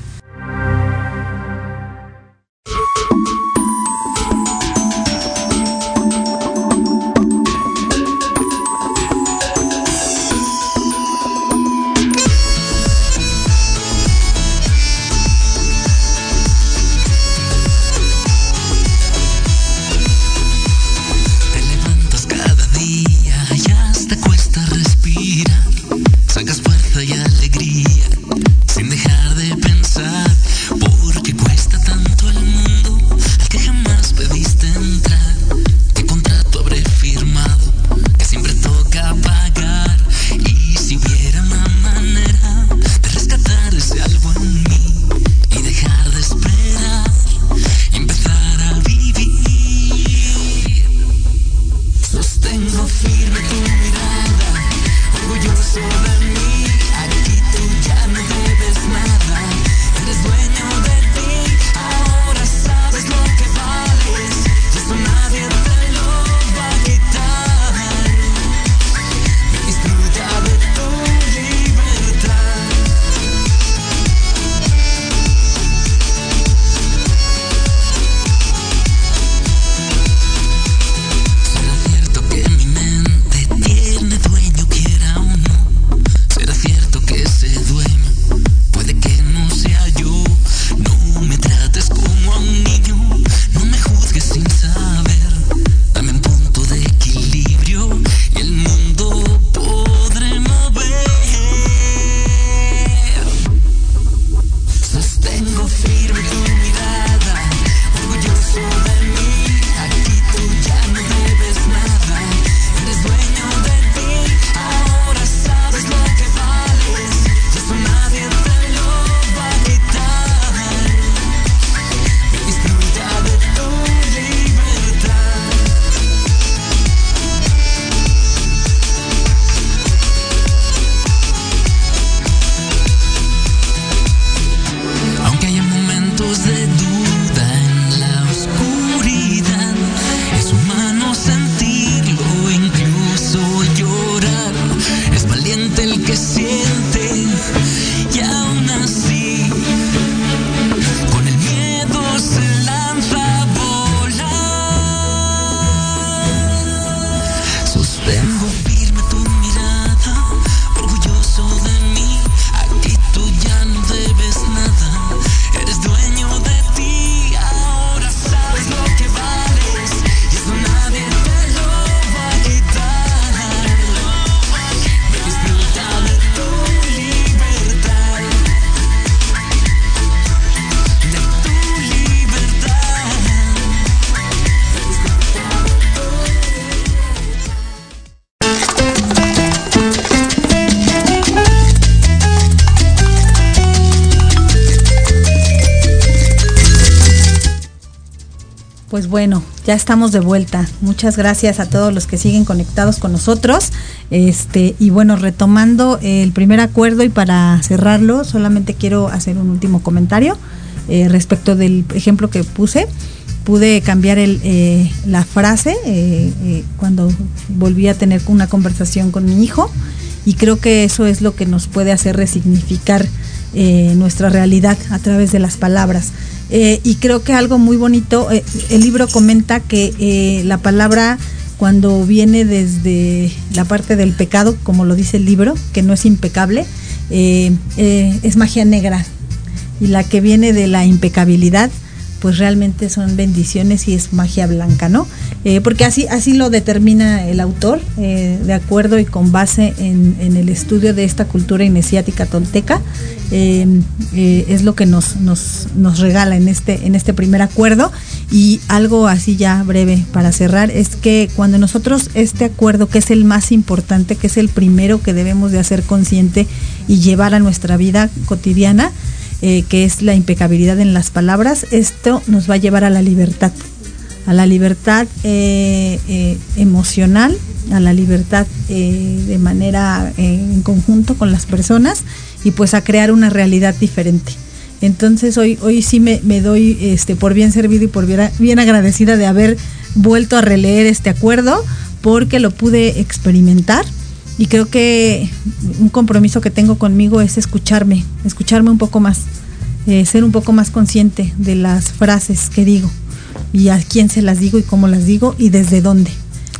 ya estamos de vuelta. Muchas gracias a todos los que siguen conectados con nosotros. Este, y bueno, retomando el primer acuerdo y para cerrarlo, solamente quiero hacer un último comentario eh, respecto del ejemplo que puse. Pude cambiar el, eh, la frase eh, cuando volví a tener una conversación con mi hijo y creo que eso es lo que nos puede hacer resignificar nuestra realidad a través de las palabras. Eh, y creo que algo muy bonito, eh, el libro comenta que eh, la palabra cuando viene desde la parte del pecado, como lo dice el libro, que no es impecable, es magia negra. Y la que viene de la impecabilidad, pues realmente son bendiciones y es magia blanca, ¿no? Eh, porque así, así lo determina el autor, eh, de acuerdo y con base en, el estudio de esta cultura iniciática tolteca, eh, es lo que nos, nos, nos, regala en este, en este primer acuerdo. Y algo así ya breve para cerrar, es que cuando nosotros este acuerdo, que es el más importante, que es el primero que debemos de hacer consciente y llevar a nuestra vida cotidiana, eh, que es la impecabilidad en las palabras, esto nos va a llevar a la libertad, a la libertad eh, eh, emocional, a la libertad de manera en conjunto con las personas y pues a crear una realidad diferente. Entonces hoy, hoy sí me, doy este, por bien servido y por bien, bien agradecida de haber vuelto a releer este acuerdo porque lo pude experimentar y creo que un compromiso que tengo conmigo es escucharme, escucharme un poco más, eh, ser un poco más consciente de las frases que digo y a quién se las digo y cómo las digo y desde dónde,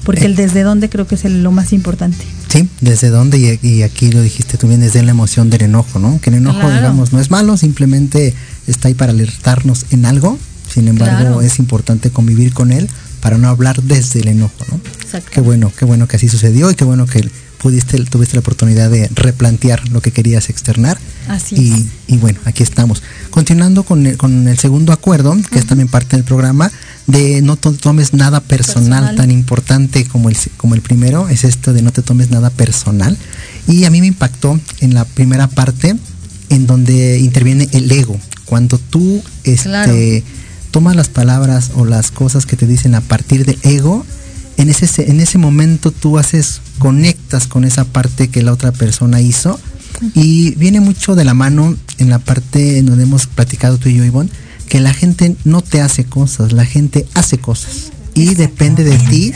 porque el desde dónde creo que es lo más importante. Sí, desde dónde y, aquí lo dijiste tú bien, desde la emoción del enojo, ¿no? Que el enojo, digamos, no es malo, simplemente está ahí para alertarnos en algo, sin embargo es importante convivir con él para no hablar desde el enojo, ¿no? Qué bueno, qué bueno que así sucedió y qué bueno que pudiste, tuviste la oportunidad de replantear lo que querías externar. Así y, y bueno, aquí estamos. Continuando con el, con el segundo acuerdo, que es también parte del programa, de no tomes nada personal, tan importante como el, como el primero, es esto de no te tomes nada personal. Y a mí me impactó en la primera parte, en donde interviene el ego. Cuando tú este, tomas las palabras o las cosas que te dicen a partir del ego, en ese, en ese momento tú haces, conectas con esa parte que la otra persona hizo y viene mucho de la mano en la parte en donde hemos platicado tú y yo, Ivonne, que la gente no te hace cosas, la gente hace cosas y depende de ti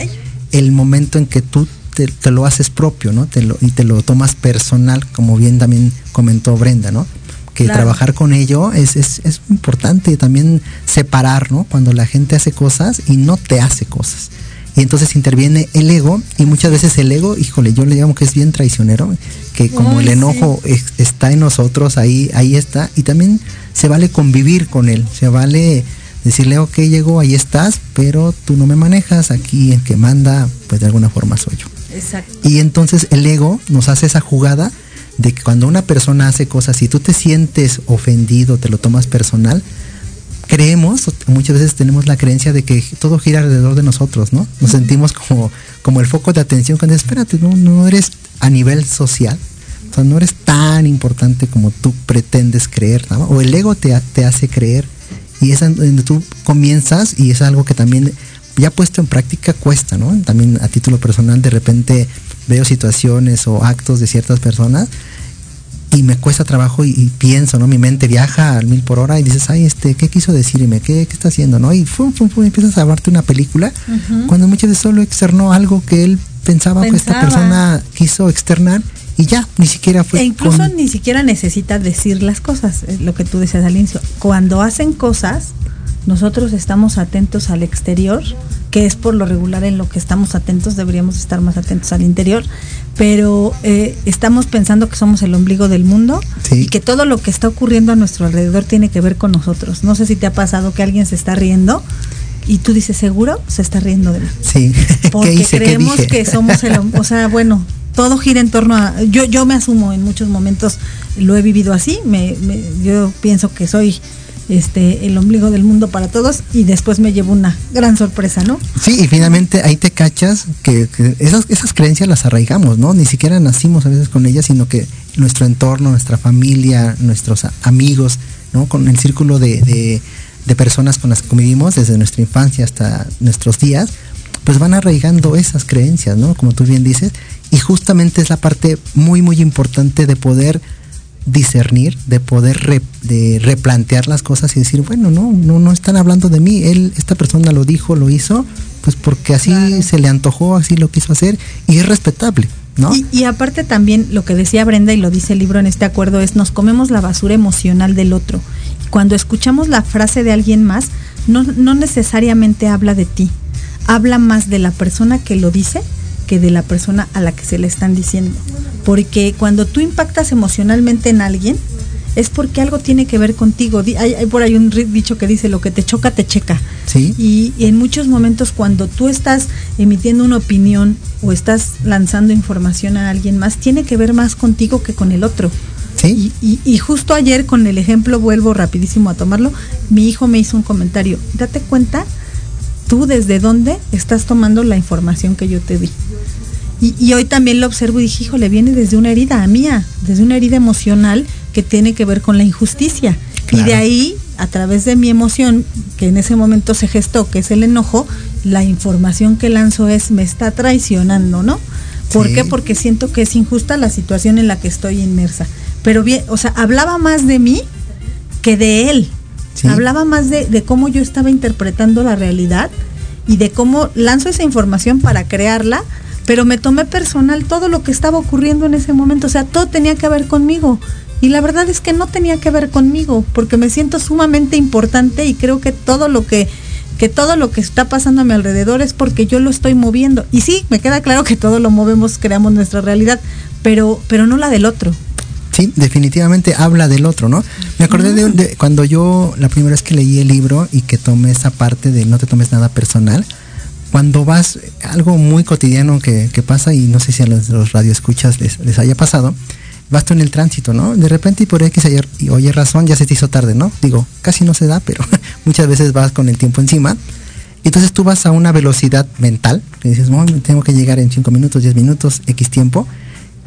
el momento en que tú te, lo haces propio, ¿no? Te lo, y te lo tomas personal, como bien también comentó Brenda, ¿no? Que trabajar con ello es, es, es importante también separar, ¿no? Cuando la gente hace cosas y no te hace cosas y entonces interviene el ego y muchas veces el ego, híjole, yo le llamo que es bien traicionero, que como el enojo está en nosotros, ahí, ahí está, y también se vale convivir con él, se vale decirle, ok, llegó, ahí estás, pero tú no me manejas, aquí el que manda, pues de alguna forma soy yo. Exacto. Y entonces el ego nos hace esa jugada de que cuando una persona hace cosas y tú te sientes ofendido, te lo tomas personal, creemos, muchas veces tenemos la creencia de que todo gira alrededor de nosotros, ¿no? Nos sentimos como, como el foco de atención cuando espérate, no, no eres a nivel social, o sea, no eres tan importante como tú pretendes creer, ¿no? O el ego te, te hace creer y es donde tú comienzas y es algo que también ya puesto en práctica cuesta, ¿no? También a título personal de repente veo situaciones o actos de ciertas personas y me cuesta trabajo y, pienso, ¿no? Mi mente viaja al mil por hora y dices, ay, este, ¿qué quiso decirme? ¿Qué, qué está haciendo? ¿No? Y fum, fum, fum, empiezas a darte una película cuando muchas veces solo externó algo que él pensaba, que esta persona quiso externar y ya, ni siquiera fue. E incluso ni siquiera necesita decir las cosas, lo que tú decías al inicio. Cuando hacen cosas, nosotros estamos atentos al exterior, que es por lo regular en lo que estamos atentos, deberíamos estar más atentos al interior, pero eh, estamos pensando que somos el ombligo del mundo y que todo lo que está ocurriendo a nuestro alrededor tiene que ver con nosotros. No sé si te ha pasado que alguien se está riendo y tú dices, ¿seguro? Se está riendo de mí. Sí. [LAUGHS] Porque creemos que somos el, o sea, bueno, todo gira en torno a, yo, yo me asumo en muchos momentos, lo he vivido así, me, yo pienso que soy este, el ombligo del mundo para todos y después me llevo una gran sorpresa, ¿no? Sí, y finalmente ahí te cachas que, esas, esas creencias las arraigamos, ¿no? Ni siquiera nacimos a veces con ellas, sino que nuestro entorno, nuestra familia, nuestros amigos, ¿no? Con el círculo de, de personas con las que convivimos desde nuestra infancia hasta nuestros días, pues van arraigando esas creencias, ¿no? Como tú bien dices, y justamente es la parte muy, muy importante de poder discernir, de poder de replantear las cosas y decir, bueno, no, no, no están hablando de mí, él, esta persona lo dijo, lo hizo, pues porque así se le antojó, así lo quiso hacer, y es respetable. ¿No? Y, y, aparte también lo que decía Brenda y lo dice el libro en este acuerdo es nos comemos la basura emocional del otro. Cuando escuchamos la frase de alguien más, no, no necesariamente habla de ti, habla más de la persona que lo dice que de la persona a la que se le están diciendo. Porque cuando tú impactas emocionalmente en alguien, es porque algo tiene que ver contigo. Hay, por ahí un dicho que dice, lo que te choca, te checa. ¿Sí? Y, en muchos momentos cuando tú estás emitiendo una opinión o estás lanzando información a alguien más, tiene que ver más contigo que con el otro. ¿Sí? Y, y justo ayer con el ejemplo, vuelvo rapidísimo a tomarlo, mi hijo me hizo un comentario, date cuenta tú desde dónde estás tomando la información que yo te di. Y, hoy también lo observo y dije, híjole, viene desde una herida mía, desde una herida emocional que tiene que ver con la injusticia. Y de ahí, a través de mi emoción, que en ese momento se gestó, que es el enojo, la información que lanzo es, me está traicionando, ¿no? ¿Por qué? Porque siento que es injusta la situación en la que estoy inmersa. Pero bien, o sea, hablaba más de mí que de él. Hablaba más de, de, cómo yo estaba interpretando la realidad y de cómo lanzo esa información para crearla, pero me tomé personal todo lo que estaba ocurriendo en ese momento. O sea, todo tenía que ver conmigo. Y la verdad es que no tenía que ver conmigo, porque me siento sumamente importante y creo que todo lo que que todo lo que está pasando a mi alrededor es porque yo lo estoy moviendo. Y sí, me queda claro que todo lo movemos, creamos nuestra realidad, pero pero no la del otro. Sí, definitivamente habla del otro, ¿no? Me acordé de, cuando yo la primera vez que leí el libro y que tomé esa parte de no te tomes nada personal, cuando vas, algo muy cotidiano que, pasa, y no sé si a los, los radioescuchas les, les haya pasado, vas tú en el tránsito, ¿no? De repente y por X y oye razón ya se te hizo tarde, ¿no? Digo, casi no se da, pero [LAUGHS] muchas veces vas con el tiempo encima. Entonces tú vas a una velocidad mental, que dices, no, tengo que llegar en 5 minutos, 10 minutos, X tiempo,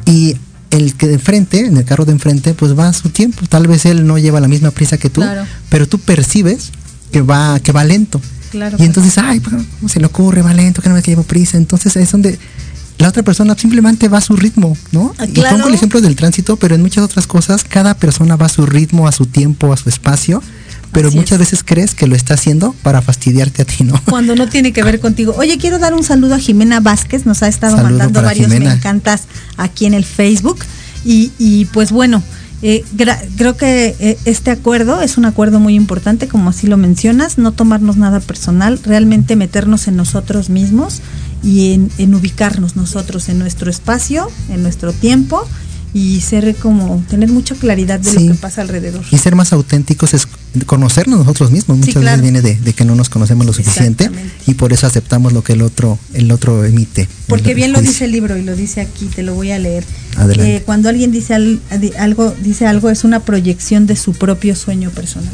y el que de enfrente, en el carro de enfrente, pues va a su tiempo. Tal vez él no lleva la misma prisa que tú, pero tú percibes que va, que va lento. y entonces, ay, pues, ¿cómo se le ocurre? Va lento, que no me que llevo prisa. Entonces es donde la otra persona simplemente va a su ritmo, ¿no? Ah, y pongo el ejemplo del tránsito, pero en muchas otras cosas, cada persona va a su ritmo, a su tiempo, a su espacio pero muchas veces crees que lo está haciendo para fastidiarte a ti, ¿no? Cuando no tiene que ver contigo. Oye, quiero dar un saludo a Jimena Vázquez, nos ha estado mandando varios me encantas aquí en el Facebook. Y, y pues bueno, eh, creo que eh, este acuerdo es un acuerdo muy importante, como así lo mencionas, no tomarnos nada personal, realmente meternos en nosotros mismos y en, en ubicarnos nosotros en nuestro espacio, en nuestro tiempo y ser como tener mucha claridad de lo que pasa alrededor. Y ser más auténticos es conocernos nosotros mismos. Muchas veces viene de, que no nos conocemos lo suficiente y por eso aceptamos lo que el otro el otro emite. Porque bien lo dice el libro y lo dice aquí, te lo voy a leer. Eh, cuando alguien dice algo dice algo es una proyección de su propio sueño personal.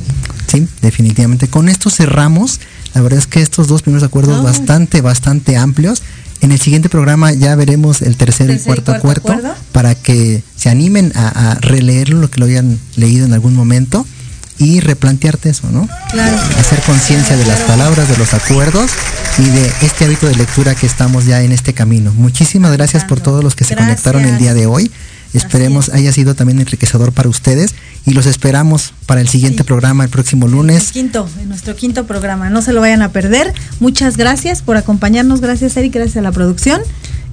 Sí, definitivamente. Con esto cerramos. La verdad es que estos dos primeros acuerdos bastante bastante amplios en el siguiente programa ya veremos el tercer, y cuarto, acuerdo, para que se animen a, releerlo, lo que lo hayan leído en algún momento y replantearte eso, ¿no? Claro. Hacer conciencia de las palabras, de los acuerdos y de este hábito de lectura que estamos ya en este camino. Muchísimas gracias por todos los que se conectaron el día de hoy. Esperemos haya sido también enriquecedor para ustedes y los esperamos para el siguiente programa el próximo lunes. quinto, en nuestro quinto programa. No se lo vayan a perder. Muchas gracias por acompañarnos. Gracias, Eric. Gracias a la producción.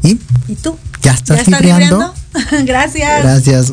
¿Y? ¿Y tú? ¿Ya estás ¿Ya [LAUGHS] gracias. Gracias.